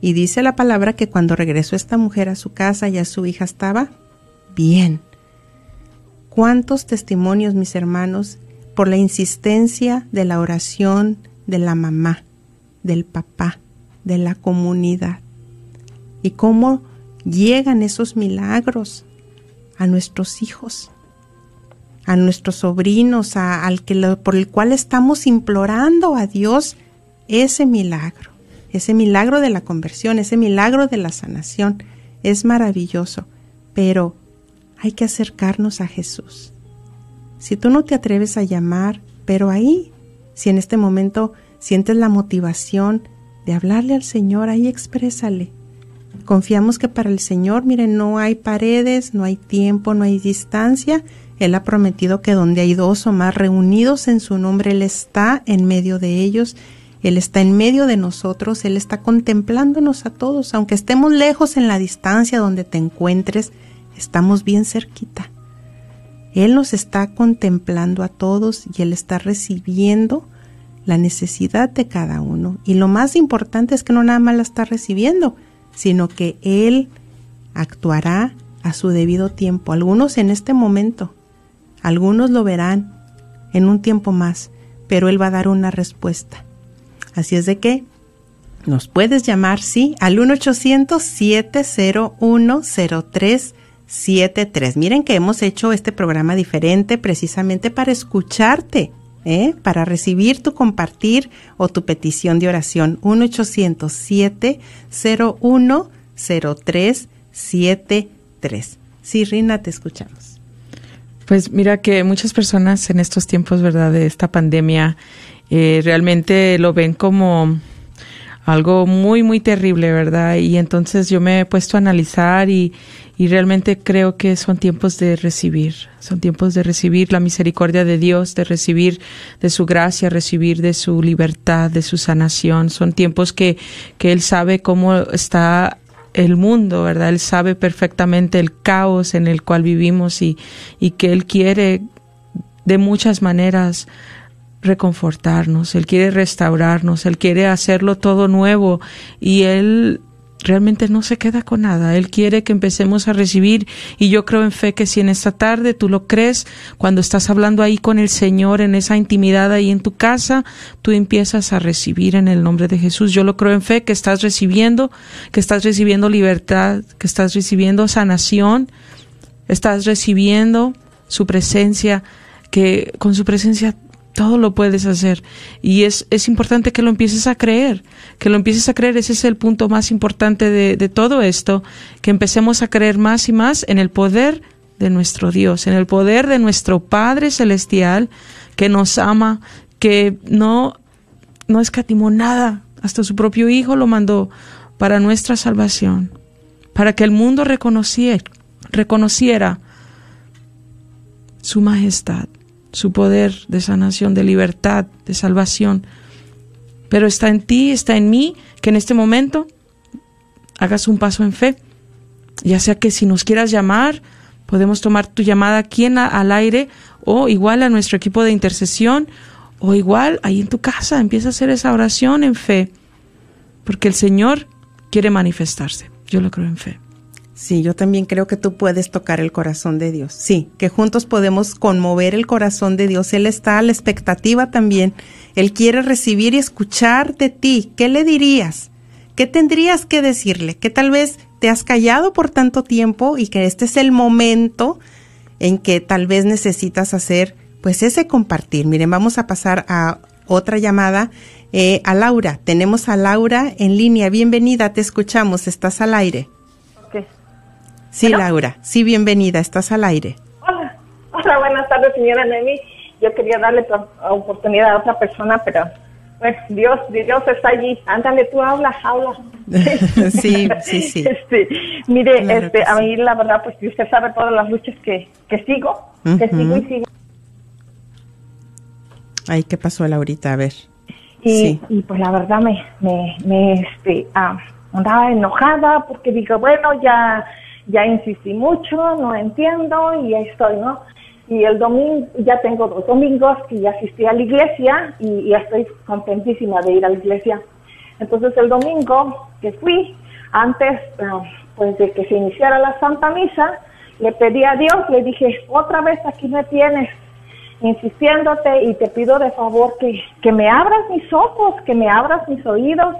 Y dice la palabra que cuando regresó esta mujer a su casa ya su hija estaba bien. ¿Cuántos testimonios, mis hermanos, por la insistencia de la oración de la mamá, del papá, de la comunidad? Y cómo llegan esos milagros a nuestros hijos, a nuestros sobrinos, al que por el cual estamos implorando a Dios ese milagro ese milagro de la conversión, ese milagro de la sanación. Es maravilloso, pero hay que acercarnos a Jesús. Si tú no te atreves a llamar, pero ahí, si en este momento sientes la motivación de hablarle al Señor, ahí exprésale. Confiamos que para el Señor, miren, no hay paredes, no hay tiempo, no hay distancia. Él ha prometido que donde hay dos o más reunidos en su nombre, Él está en medio de ellos él está en medio de nosotros, Él está contemplándonos a todos, aunque estemos lejos en la distancia donde te encuentres, estamos bien cerquita. Él nos está contemplando a todos y Él está recibiendo la necesidad de cada uno. Y lo más importante es que no nada más la está recibiendo, sino que Él actuará a su debido tiempo. Algunos en este momento, algunos lo verán en un tiempo más, pero Él va a dar una respuesta. Así es de que nos puedes llamar, sí, al 1-800-701-0373. Miren que hemos hecho este programa diferente precisamente para escucharte, ¿eh? para recibir tu compartir o tu petición de oración. 1-800-701-0373. Sí, Rina, te escuchamos. Pues mira que muchas personas en estos tiempos, ¿verdad?, de esta pandemia, eh, realmente lo ven como algo muy, muy terrible, ¿verdad? Y entonces yo me he puesto a analizar y, y realmente creo que son tiempos de recibir, son tiempos de recibir la misericordia de Dios, de recibir de su gracia, recibir de su libertad, de su sanación. Son tiempos que, que Él sabe cómo está el mundo, ¿verdad? Él sabe perfectamente el caos en el cual vivimos y, y que Él quiere de muchas maneras reconfortarnos, Él quiere restaurarnos, Él quiere hacerlo todo nuevo y Él realmente no se queda con nada. Él quiere que empecemos a recibir y yo creo en fe que si en esta tarde tú lo crees, cuando estás hablando ahí con el Señor en esa intimidad ahí en tu casa, tú empiezas a recibir en el nombre de Jesús. Yo lo creo en fe que estás recibiendo, que estás recibiendo libertad, que estás recibiendo sanación, estás recibiendo su presencia, que con su presencia todo lo puedes hacer. Y es, es importante que lo empieces a creer, que lo empieces a creer. Ese es el punto más importante de, de todo esto, que empecemos a creer más y más en el poder de nuestro Dios, en el poder de nuestro Padre Celestial, que nos ama, que no, no escatimó nada, hasta su propio Hijo lo mandó para nuestra salvación, para que el mundo reconociera, reconociera su majestad su poder de sanación, de libertad, de salvación. Pero está en ti, está en mí, que en este momento hagas un paso en fe. Ya sea que si nos quieras llamar, podemos tomar tu llamada aquí al aire o igual a nuestro equipo de intercesión o igual ahí en tu casa empieza a hacer esa oración en fe. Porque el Señor quiere manifestarse. Yo lo creo en fe. Sí, yo también creo que tú puedes tocar el corazón de Dios. Sí, que juntos podemos conmover el corazón de Dios. Él está a la expectativa también. Él quiere recibir y escuchar de ti. ¿Qué le dirías? ¿Qué tendrías que decirle? Que tal vez te has callado por tanto tiempo y que este es el momento en que tal vez necesitas hacer pues ese compartir. Miren, vamos a pasar a otra llamada eh, a Laura. Tenemos a Laura en línea. Bienvenida, te escuchamos. Estás al aire. Sí, Laura. Sí, bienvenida. Estás al aire. Hola. Hola, buenas tardes, señora Nemi. Yo quería darle oportunidad a otra persona, pero pues Dios, Dios está allí. Ándale, tú habla, habla. sí, sí, sí. Este, mire, este, a mí la verdad, pues usted sabe todas las luchas que, que sigo, que sigo y sigo. Ay, ¿qué pasó, Laurita? A ver. Y, y pues la verdad me, me, me este, ah, andaba enojada porque digo, bueno, ya, ya insistí mucho, no entiendo y ahí estoy, ¿no? Y el domingo, ya tengo dos domingos que ya asistí a la iglesia y ya estoy contentísima de ir a la iglesia. Entonces el domingo que fui, antes ah, pues de que se iniciara la Santa Misa, le pedí a Dios, le dije, otra vez aquí me tienes, insistiéndote y te pido de favor que, que me abras mis ojos, que me abras mis oídos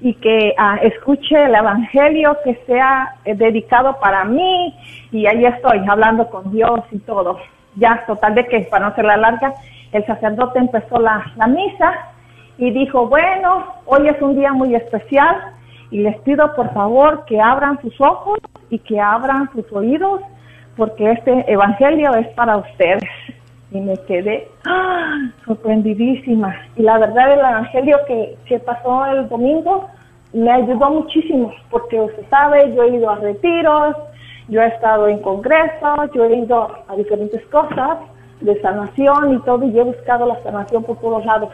y que ah, escuche el Evangelio que sea eh, dedicado para mí y ahí estoy hablando con Dios y todo. Ya, total de que para no ser la larga, el sacerdote empezó la, la misa y dijo, bueno, hoy es un día muy especial y les pido por favor que abran sus ojos y que abran sus oídos porque este Evangelio es para ustedes y me quedé ¡ah! sorprendidísima. Y la verdad, el evangelio que, que pasó el domingo me ayudó muchísimo, porque usted sabe, yo he ido a retiros, yo he estado en congresos, yo he ido a diferentes cosas de sanación y todo, y he buscado la sanación por todos lados.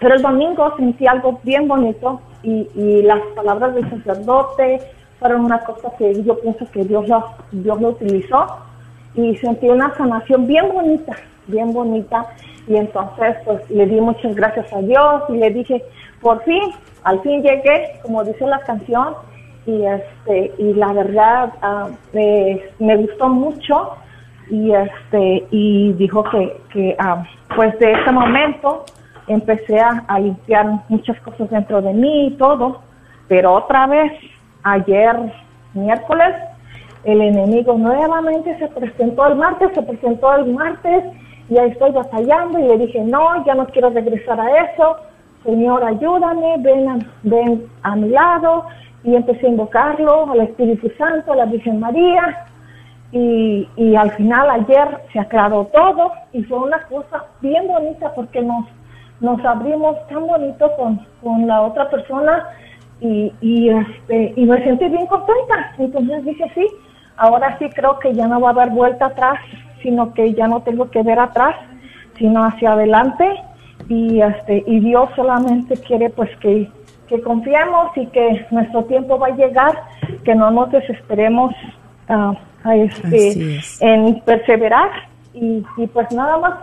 Pero el domingo sentí algo bien bonito y, y las palabras del sacerdote fueron una cosa que yo pienso que Dios Dios lo utilizó y sentí una sanación bien bonita, bien bonita. Y entonces pues le di muchas gracias a Dios y le dije, por fin, al fin llegué, como dice la canción, y este y la verdad ah, me, gustó mucho. Y este y dijo que, que ah, pues de ese momento empecé a, a, limpiar muchas cosas dentro de mí y todo. Pero otra vez ayer miércoles el enemigo nuevamente se presentó el martes, se presentó el martes y ahí estoy batallando y le dije, no, ya no quiero regresar a eso, Señor, ayúdame, ven a, ven a mi lado y empecé a invocarlo al Espíritu Santo, a la Virgen María y, y al final ayer se aclaró todo y fue una cosa bien bonita porque nos, nos abrimos tan bonito con, con la otra persona y, y, este, y me sentí bien contenta. Entonces dije, sí, ahora sí creo que ya no va a haber vuelta atrás, sino que ya no tengo que ver atrás, sino hacia adelante. Y este y Dios solamente quiere pues que, que confiemos y que nuestro tiempo va a llegar, que no nos desesperemos ah, a este, en perseverar. Y, y, pues nada más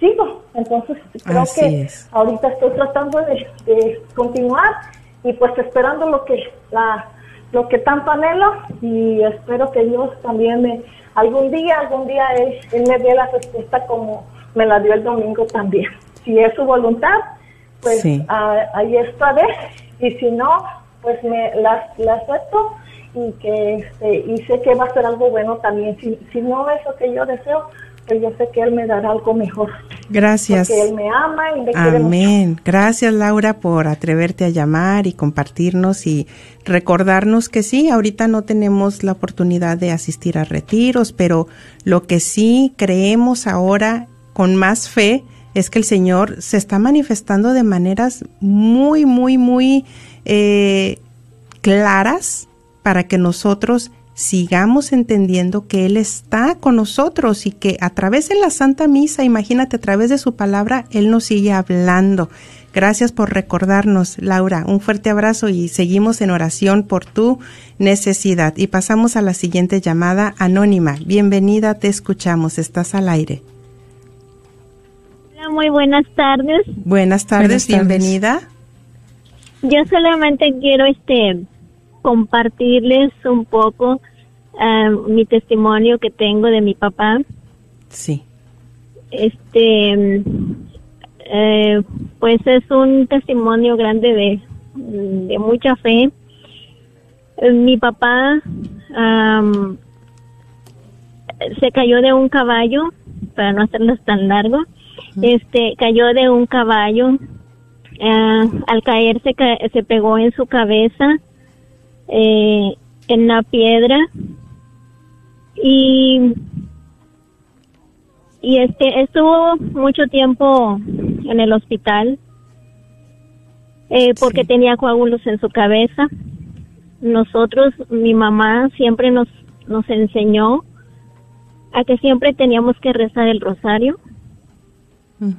sigo. Entonces creo que ahorita estoy tratando de, de continuar y pues esperando lo que la lo que tanto anhelo y espero que Dios también me, algún día, algún día Él, me dé la respuesta como me la dio el domingo también. Si es su voluntad, pues ahí estaré y si no, pues me la, acepto y que este, y sé que va a ser algo bueno también. Si, si no es lo que yo deseo, pues yo sé que Él me dará algo mejor. Gracias. Porque Él me ama y me Amén. Gracias, Laura, por atreverte a llamar y compartirnos y recordarnos que sí, ahorita no tenemos la oportunidad de asistir a retiros, pero lo que sí creemos ahora con más fe es que el Señor se está manifestando de maneras muy, muy, muy eh, claras para que nosotros sigamos entendiendo que Él está con nosotros y que a través de la Santa Misa, imagínate, a través de su palabra, Él nos sigue hablando. Gracias por recordarnos, Laura. Un fuerte abrazo y seguimos en oración por tu necesidad. Y pasamos a la siguiente llamada anónima. Bienvenida, te escuchamos. Estás al aire. Hola, muy buenas tardes. Buenas tardes, bienvenida. Yo solamente quiero este compartirles un poco eh, mi testimonio que tengo de mi papá. Sí. Este, eh, pues es un testimonio grande de, de mucha fe. Mi papá am, se cayó de un caballo, para no hacerlo tan largo, este cayó de un caballo, eh, al caer se, ca- se pegó en su cabeza eh, en una piedra y y este estuvo mucho tiempo en el hospital eh, porque Sí. tenía coágulos en su cabeza. Nosotros, mi mamá siempre nos nos enseñó a que siempre teníamos que rezar el rosario,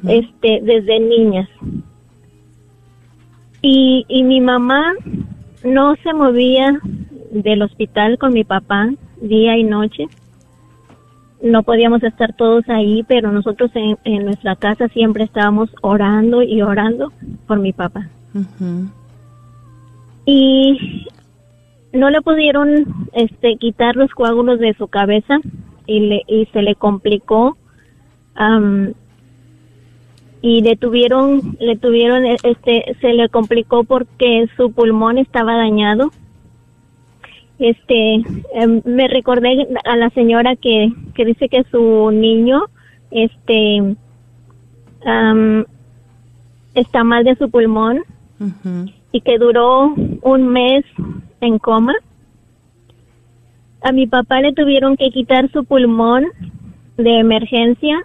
este, desde niñas. Y, y mi mamá no se movía del hospital con mi papá día y noche. No podíamos estar todos ahí, pero nosotros en, en nuestra casa siempre estábamos orando y orando por mi papá. Y no le pudieron este quitar los coágulos de su cabeza y le y se le complicó y le tuvieron le tuvieron eh, este se le complicó porque su pulmón estaba dañado este em, me recordé a la señora que que dice que su niño este am, está mal de su pulmón y que duró un mes en coma. A mi papá le tuvieron que quitar su pulmón de emergencia.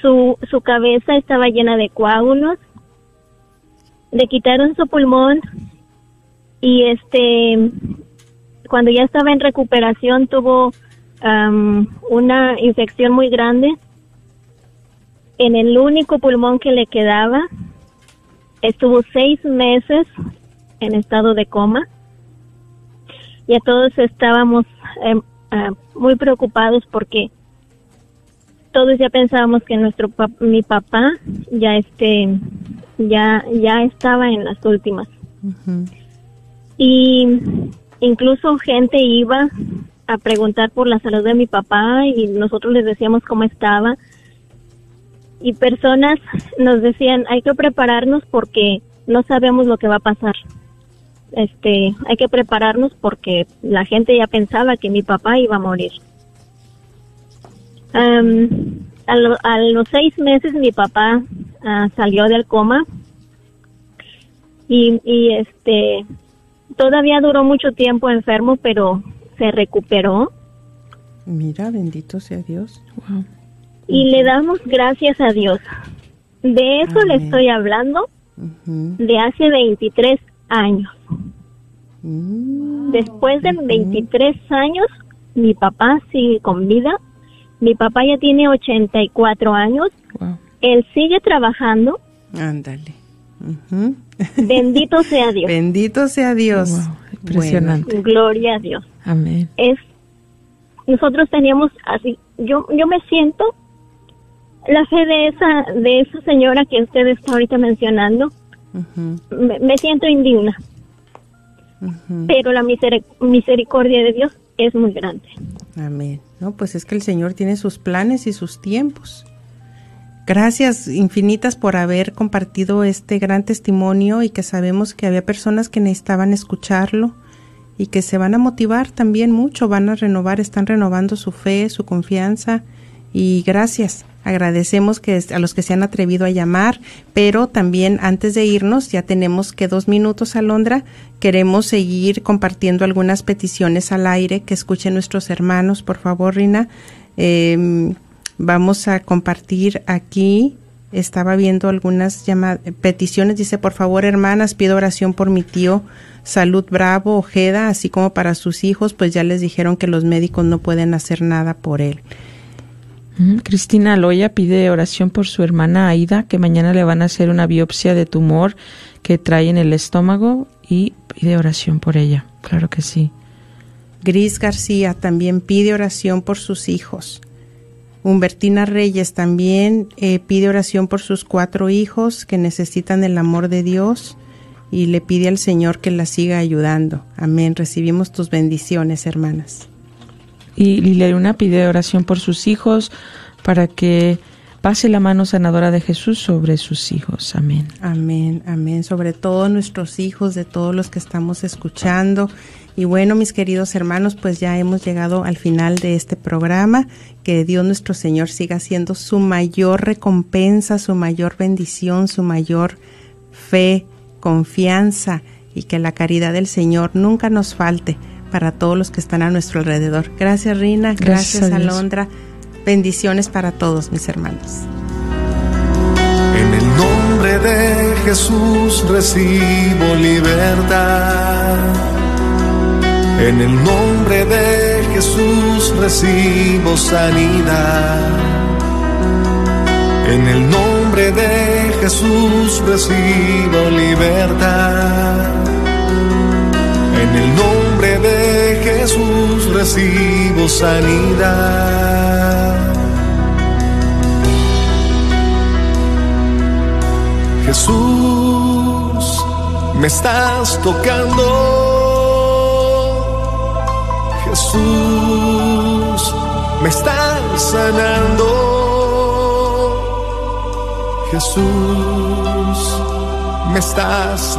Su, su cabeza estaba llena de coágulos. Le quitaron su pulmón y este, cuando ya estaba en recuperación tuvo am, una infección muy grande en el único pulmón que le quedaba estuvo seis meses en estado de coma. Y a todos estábamos em, ah, muy preocupados porque todos ya pensábamos que nuestro pap- mi papá ya este ya ya estaba en las últimas. Y incluso gente iba a preguntar por la salud de mi papá y nosotros les decíamos cómo estaba. Y personas nos decían hay que prepararnos porque no sabemos lo que va a pasar. Este hay que prepararnos porque la gente ya pensaba que mi papá iba a morir Am, a, lo- a los seis meses mi papá ah, salió del coma y, y este todavía duró mucho tiempo enfermo pero se recuperó Mira, bendito sea Dios. Wow. y le damos gracias a Dios. De eso le estoy hablando de hace 23 años. Mm. Después de 23 años, mi papá sigue con vida. Mi papá ya tiene 84 años. Wow. Él sigue trabajando. Ándale. Bendito sea Dios. Bendito sea Dios. Wow, impresionante. Gloria a Dios. Amén. es nosotros teníamos así yo yo me siento la fe de esa de esa señora que usted está ahorita mencionando me, me siento indigna pero la miseri- misericordia de Dios es muy grande Amén. No, pues es que el Señor tiene sus planes y sus tiempos. Gracias infinitas por haber compartido este gran testimonio y que sabemos que había personas que necesitaban escucharlo y que se van a motivar también mucho, van a renovar, están renovando su fe, su confianza y gracias. Agradecemos que a los que se han atrevido a llamar, pero también antes de irnos, ya tenemos que dos minutos, Alondra, queremos seguir compartiendo algunas peticiones al aire que escuchen nuestros hermanos, por favor, Rina. Em, vamos a compartir aquí. Estaba viendo algunas peticiones. Dice, por favor, hermanas, pido oración por mi tío Salud Bravo Ojeda, así como para sus hijos, pues ya les dijeron que los médicos no pueden hacer nada por él. Cristina Loya pide oración por su hermana Aida, que mañana le van a hacer una biopsia de tumor que trae en el estómago y pide oración por ella. Claro que sí. Gris García también pide oración por sus hijos. Humbertina Reyes también eh, pide oración por sus cuatro hijos que necesitan el amor de Dios y le pide al Señor que la siga ayudando. Amén. Recibimos tus bendiciones, hermanas. Y Lilia Luna pide oración por sus hijos para que Pase la mano sanadora de Jesús sobre sus hijos. Amén. Amén, amén. Sobre todos nuestros hijos, de todos los que estamos escuchando. Y bueno, mis queridos hermanos, pues ya hemos llegado al final de este programa. Que Dios nuestro Señor siga siendo su mayor recompensa, su mayor bendición, su mayor fe, confianza y que la caridad del Señor nunca nos falte para todos los que están a nuestro alrededor. Gracias, Rina. Gracias, Gracias. Alondra. Bendiciones para todos, mis hermanos. En el nombre de Jesús recibo libertad. En el nombre de Jesús recibo sanidad. En el nombre de Jesús recibo libertad. En el nombre de Jesús recibo sanidad. Jesús, me estás tocando. Jesús, me estás sanando. Jesús, me estás